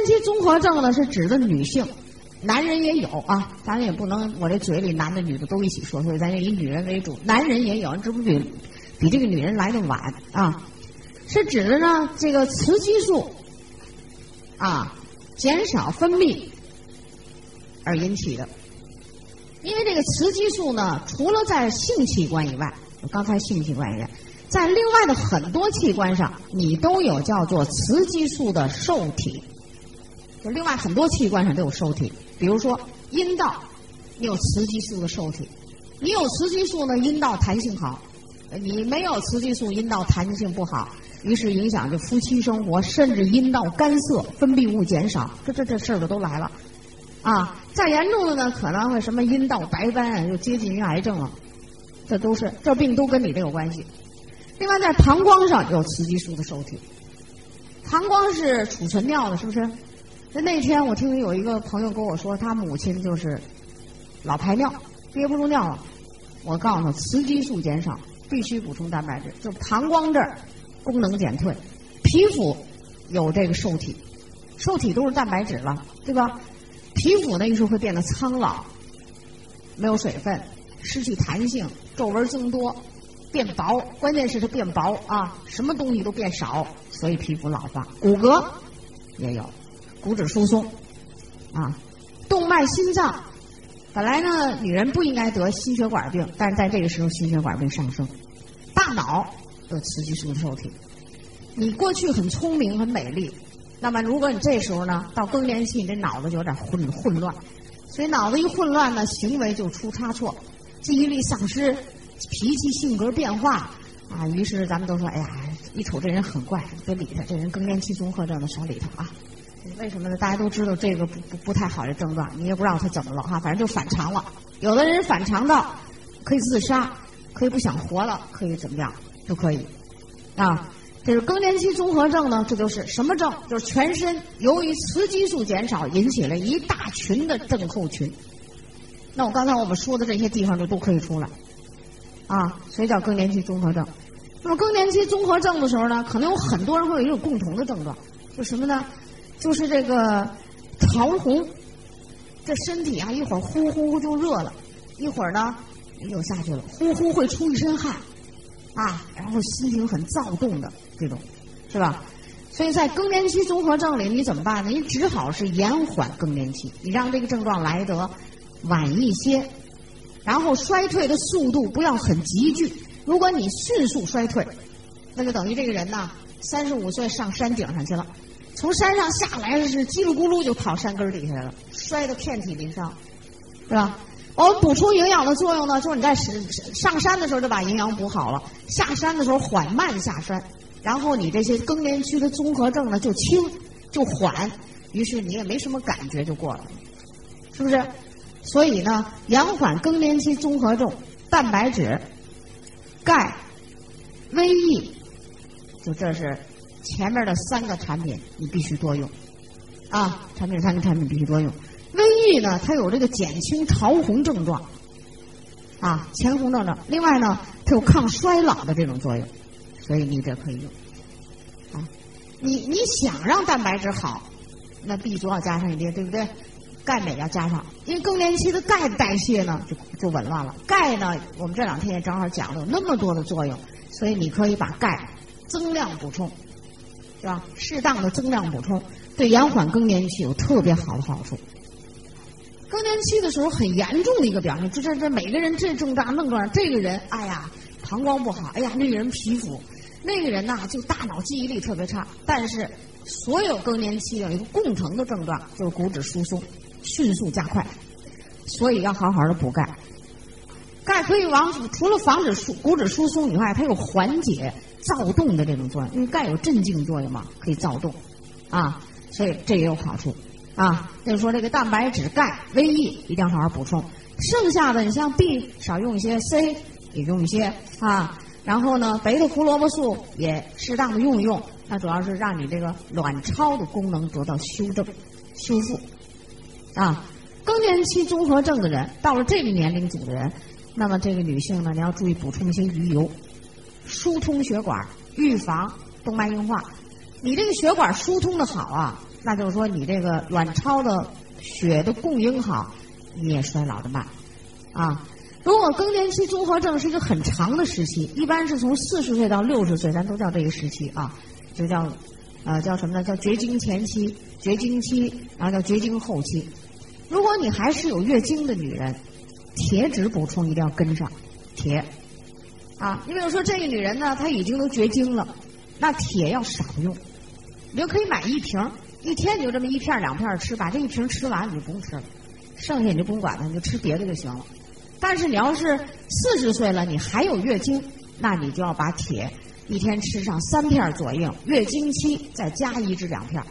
年期综合症呢，是指的女性，男人也有啊，咱也不能我这嘴里男的女的都一起说，所以咱就以女人为主，男人也有，这不比比这个女人来的晚啊，是指的呢这个雌激素啊减少分泌而引起的。因为这个雌激素呢，除了在性器官以外，刚才性器官以外，在另外的很多器官上，你都有叫做雌激素的受体。就另外很多器官上都有受体，比如说阴道，你有雌激素的受体。你有雌激素呢，阴道弹性好；你没有雌激素，阴道弹性不好，于是影响着夫妻生活，甚至阴道干涩，分泌物减少，这这这事儿就都来了。啊，再严重的呢，可能会什么阴道白斑，就接近于癌症了。这都是这病都跟你这有关系。另外，在膀胱上有雌激素的受体，膀胱是储存尿的，是不是？那那天我听有一个朋友跟我说，他母亲就是老排尿，憋不住尿了。我告诉他，雌激素减少，必须补充蛋白质。就膀胱这儿功能减退，皮肤有这个受体，受体都是蛋白质了，对吧？皮肤呢，于是会变得苍老，没有水分，失去弹性，皱纹增多，变薄。关键是它变薄啊，什么东西都变少，所以皮肤老化。骨骼也有，骨质疏松啊，动脉、心脏。本来呢，女人不应该得心血管病，但是在这个时候，心血管病上升。大脑有雌激素受体。你过去很聪明、很美丽。那么，如果你这时候呢，到更年期，你这脑子就有点混混乱，所以脑子一混乱呢，行为就出差错，记忆力丧失，脾气性格变化啊。于是咱们都说，哎呀，一瞅这人很怪，别理他，这人更年期综合症的，少理他啊。为什么呢？大家都知道这个不不不太好的症状，你也不知道他怎么了哈，反正就反常了。有的人反常到可以自杀，可以不想活了，可以怎么样都可以啊。这是更年期综合症呢，这就是什么症？就是全身由于雌激素减少引起了一大群的症候群。那我刚才我们说的这些地方就都可以出来，啊，所以叫更年期综合症。那么更年期综合症的时候呢，可能有很多人会有一种共同的症状，就什么呢？就是这个潮红，这身体啊一会儿呼呼就热了，一会儿呢又下去了，呼呼会出一身汗。啊，然后心情很躁动的这种，是吧？所以在更年期综合症里，你怎么办呢？你只好是延缓更年期，你让这个症状来得晚一些，然后衰退的速度不要很急剧。如果你迅速衰退，那就等于这个人呢，三十五岁上山顶上去了，从山上下来是叽里咕噜就跑山根底下了，摔得遍体鳞伤，是吧？我们补充营养的作用呢，就是你在上山的时候就把营养补好了，下山的时候缓慢下山，然后你这些更年期的综合症呢就轻就缓，于是你也没什么感觉就过了，是不是？所以呢，延缓更年期综合症，蛋白质、钙、维 E，就这是前面的三个产品，你必须多用啊！产品三个产品必须多用。维 E 呢，它有这个减轻潮红症状，啊，前红症状。另外呢，它有抗衰老的这种作用，所以你这可以用。啊，你你想让蛋白质好，那 B 族要加上一点，对不对？钙镁要加上，因为更年期的钙代谢呢就就紊乱了。钙呢，我们这两天也正好讲了有那么多的作用，所以你可以把钙增量补充，是吧？适当的增量补充，对延缓更年期有特别好的好处。更年期的时候很严重的一个表现，就这这每个人这症状症状，这个人哎呀膀胱不好，哎呀那个人皮肤，那个人呐就大脑记忆力特别差。但是所有更年期有一个共同的症状，就是骨质疏松迅速加快，所以要好好的补钙。钙可以防除了防止疏骨质疏松以外，它有缓解躁动的这种作用，因为钙有镇静作用嘛，可以躁动啊，所以这也有好处。啊，就是说这个蛋白质、钙、维 E 一定要好好补充。剩下的你像 B 少用一些，C 也用一些啊。然后呢，贝塔胡萝卜素也适当的用一用。那主要是让你这个卵巢的功能得到修正、修复。啊，更年期综合症的人，到了这个年龄组的人，那么这个女性呢，你要注意补充一些鱼油，疏通血管，预防动脉硬化。你这个血管疏通的好啊，那就是说你这个卵巢的血的供应好，你也衰老的慢啊。如果更年期综合症是一个很长的时期，一般是从四十岁到六十岁，咱都叫这个时期啊，就叫呃叫什么呢？叫绝经前期、绝经期，然后叫绝经后期。如果你还是有月经的女人，铁质补充一定要跟上，铁啊，你比如说这个女人呢，她已经都绝经了，那铁要少用，你就可以买一瓶，一天你就这么一片两片吃，把这一瓶吃完你就不用吃了，剩下你就不用管它，你就吃别的就行了。但是你要是四十岁了，你还有月经，那你就要把铁一天吃上三片左右，月经期再加一至两片。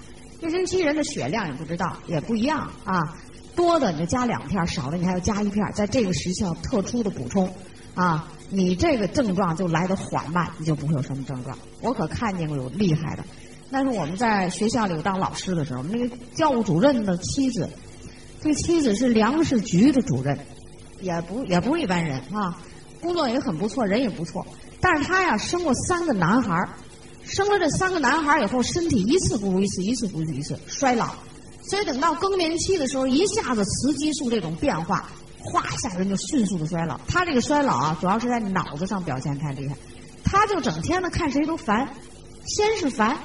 月经期人的血量也不知道也不一样啊，多的你就加两片，少的你还要加一片，在这个时效特殊的补充啊，你这个症状就来的缓慢，你就不会有什么症状。我可看见过有厉害的，那是我们在学校里当老师的时候，那个教务主任的妻子，这个妻子是粮食局的主任。也不也不是一般人啊，工作也很不错，人也不错。但是他呀，生过三个男孩，生了这三个男孩以后，身体一次不如一次，一次不如一次，衰老。所以等到更年期的时候，一下子雌激素这种变化，哗一下人就迅速的衰老。他这个衰老啊，主要是在脑子上表现太厉害。他就整天的看谁都烦，先是烦，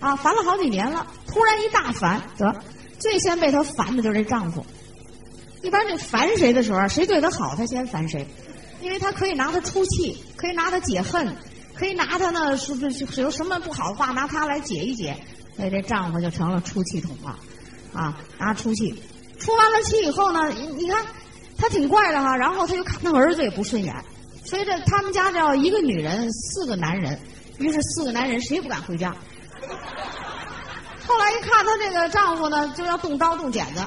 啊，烦了好几年了，突然一大烦，得最先被他烦的就是这丈夫。一般这烦谁的时候，谁对他好，他先烦谁，因为他可以拿他出气，可以拿他解恨，可以拿他呢，是不是有什么不好的话，拿他来解一解，所以这丈夫就成了出气筒了，啊，拿出气，出完了气以后呢，你看他挺怪的哈，然后他就看他儿子也不顺眼，所以这他们家叫一个女人四个男人，于是四个男人谁也不敢回家。后来一看她这个丈夫呢，就要动刀动剪子，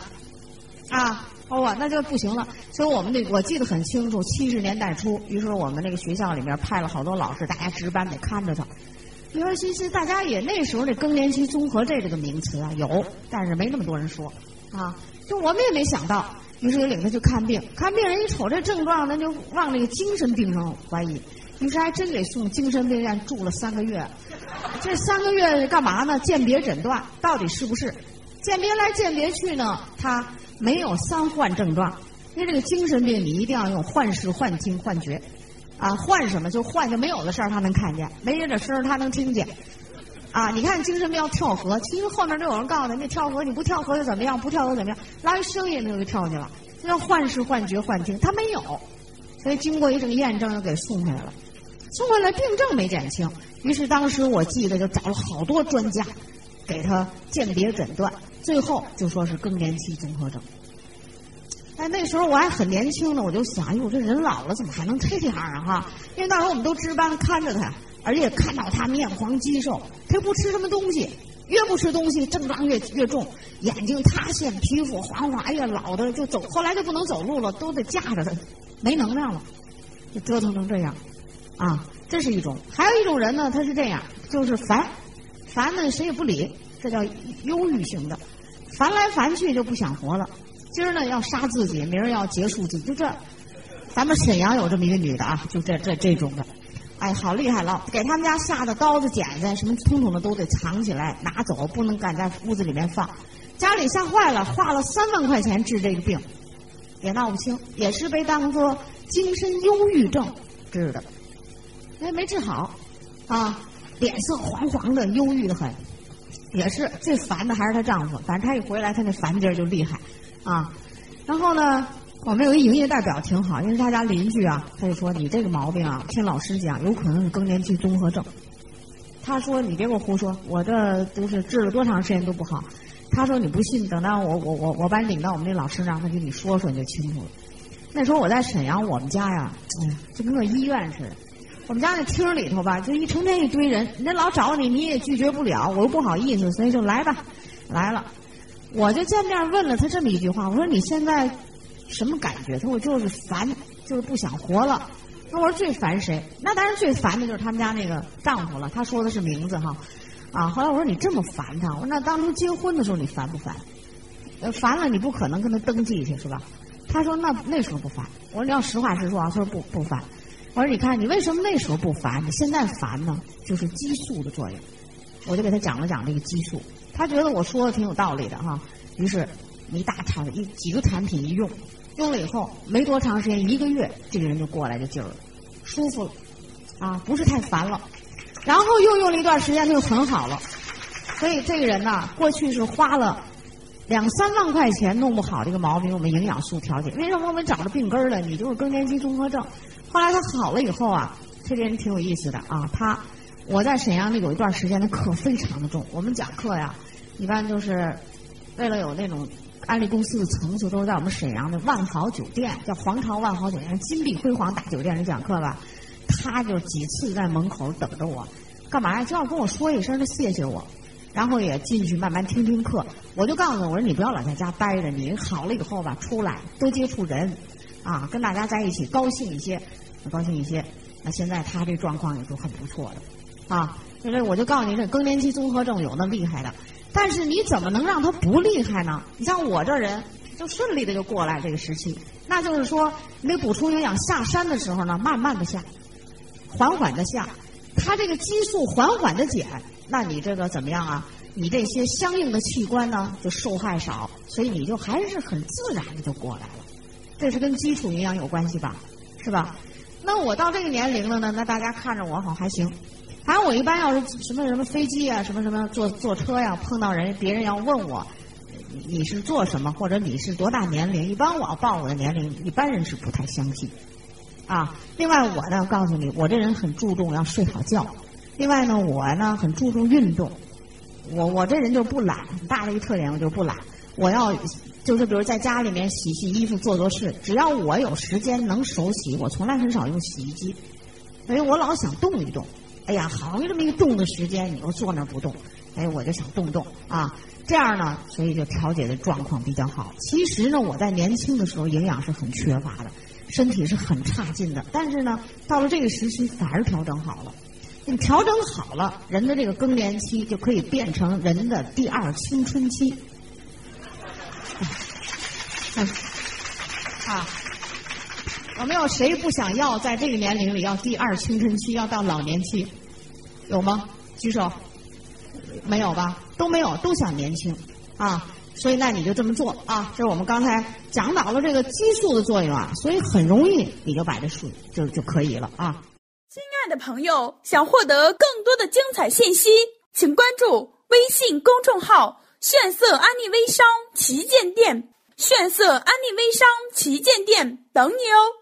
啊。哦，那就不行了。所以我们那我记得很清楚，七十年代初，于是我们那个学校里面派了好多老师，大家值班得看着他。你说其实大家也那时候这更年期综合症这个名词啊有，但是没那么多人说啊。就我们也没想到，于是就领他去看病。看病人一瞅这症状，那就往那个精神病上怀疑，于是还真给送精神病院住了三个月。这三个月干嘛呢？鉴别诊断到底是不是？鉴别来鉴别去呢，他。没有三幻症状，因为这个精神病你一定要用幻视、幻听、幻觉，啊，幻什么就幻就没有的事儿他能看见，没人的声儿他能听见，啊，你看精神病要跳河，其实后面都有人告诉他，你跳河你不跳河又怎么样？不跳河怎么样？拉一声音他就跳去了，这叫幻视、幻觉、幻听，他没有，所以经过一阵验证又给送回来了，送回来病症没减轻，于是当时我记得就找了好多专家，给他鉴别诊断。最后就说是更年期综合症。哎，那时候我还很年轻呢，我就想，哎呦，这人老了怎么还能这样啊？哈，因为那时候我们都值班看着他，而且看到他面黄肌瘦，他不吃什么东西，越不吃东西症状越越重，眼睛塌陷，皮肤黄黄，哎呀，老的就走，后来就不能走路了，都得架着他，没能量了，就折腾成这样，啊，这是一种。还有一种人呢，他是这样，就是烦，烦呢谁也不理。这叫忧郁型的，烦来烦去就不想活了。今儿呢要杀自己，明儿要结束自己，就这。咱们沈阳有这么一个女的啊，就这这这种的，哎，好厉害了！给他们家下的刀子、剪子什么，统统的都得藏起来拿走，不能敢在屋子里面放。家里吓坏了，花了三万块钱治这个病，也闹不清，也是被当作精神忧郁症治的，哎，没治好，啊，脸色黄黄的，忧郁的很。也是最烦的还是她丈夫，反正她一回来，她那烦劲儿就厉害，啊，然后呢，我们有一营业代表挺好，因为他家邻居啊，他就说你这个毛病啊，听老师讲，有可能是更年期综合症。他说你别给我胡说，我这都是治了多长时间都不好。他说你不信，等到我我我我把你领到我们那老师那，他给你说说你就清楚了。那时候我在沈阳，我们家呀，哎呀，就跟个医院似的。我们家那厅里头吧，就一成天一堆人，人家老找你，你也拒绝不了，我又不好意思，所以就来吧，来了，我就见面问了他这么一句话，我说你现在什么感觉？他说我就是烦，就是不想活了。那我说最烦谁？那当然最烦的就是他们家那个丈夫了。他说的是名字哈，啊，后来我说你这么烦他，我说那当初结婚的时候你烦不烦？呃，烦了你不可能跟他登记去是吧？他说那那时候不烦。我说你要实话实说啊，他说不不烦。我说：“你看，你为什么那时候不烦？你现在烦呢？就是激素的作用。我就给他讲了讲这个激素，他觉得我说的挺有道理的哈，于是一大产一几个产品一用，用了以后没多长时间，一个月这个人就过来这劲儿了，舒服了，啊，不是太烦了，然后又用了一段时间，他就很好了，所以这个人呢，过去是花了两三万块钱弄不好这个毛病，我们营养素调节，为什么我们找着病根儿了？你就是更年期综合症，后来他好了以后啊，这个人挺有意思的啊，他。我在沈阳的有一段时间的课非常的重，我们讲课呀，一般就是为了有那种安利公司的层次，都是在我们沈阳的万豪酒店，叫皇朝万豪酒店，金碧辉煌大酒店里讲课吧。他就几次在门口等着我，干嘛呀？就要跟我说一声，他谢谢我，然后也进去慢慢听听课。我就告诉他，我说你不要老在家待着，你好了以后吧，出来多接触人，啊，跟大家在一起高兴一些，高兴一些。那现在他这状况也是很不错的。啊，就是我就告诉你，这更年期综合症有那厉害的，但是你怎么能让他不厉害呢？你像我这人，就顺利的就过来这个时期。那就是说，你得补充营养下山的时候呢，慢慢的下，缓缓的下，他这个激素缓缓的减，那你这个怎么样啊？你这些相应的器官呢，就受害少，所以你就还是很自然的就过来了。这是跟基础营养有关系吧？是吧？那我到这个年龄了呢，那大家看着我好还行。反正我一般要是什么什么飞机啊，什么什么坐坐车呀，碰到人，别人要问我你是做什么，或者你是多大年龄，一般我要报我的年龄，一般人是不太相信。啊，另外我呢，告诉你，我这人很注重要睡好觉。另外呢，我呢很注重运动。我我这人就不懒，大的一个特点，我就不懒。我要就是比如在家里面洗洗衣服、做做事，只要我有时间能手洗，我从来很少用洗衣机，所以我老想动一动。哎呀，好容易这么一个动的时间，你又坐那不动，哎，我就想动动啊，这样呢，所以就调节的状况比较好。其实呢，我在年轻的时候营养是很缺乏的，身体是很差劲的。但是呢，到了这个时期反而调整好了。你调整好了，人的这个更年期就可以变成人的第二青春期。啊。有没有谁不想要在这个年龄里要第二青春期，要到老年期？有吗？举手。没有吧？都没有，都想年轻啊！所以那你就这么做啊！这是我们刚才讲到了这个激素的作用啊，所以很容易你就把这数就就可以了啊。的朋友，想获得更多的精彩信息，请关注微信公众号“炫色安利微商旗舰店”，炫色安利微商旗舰店等你哦。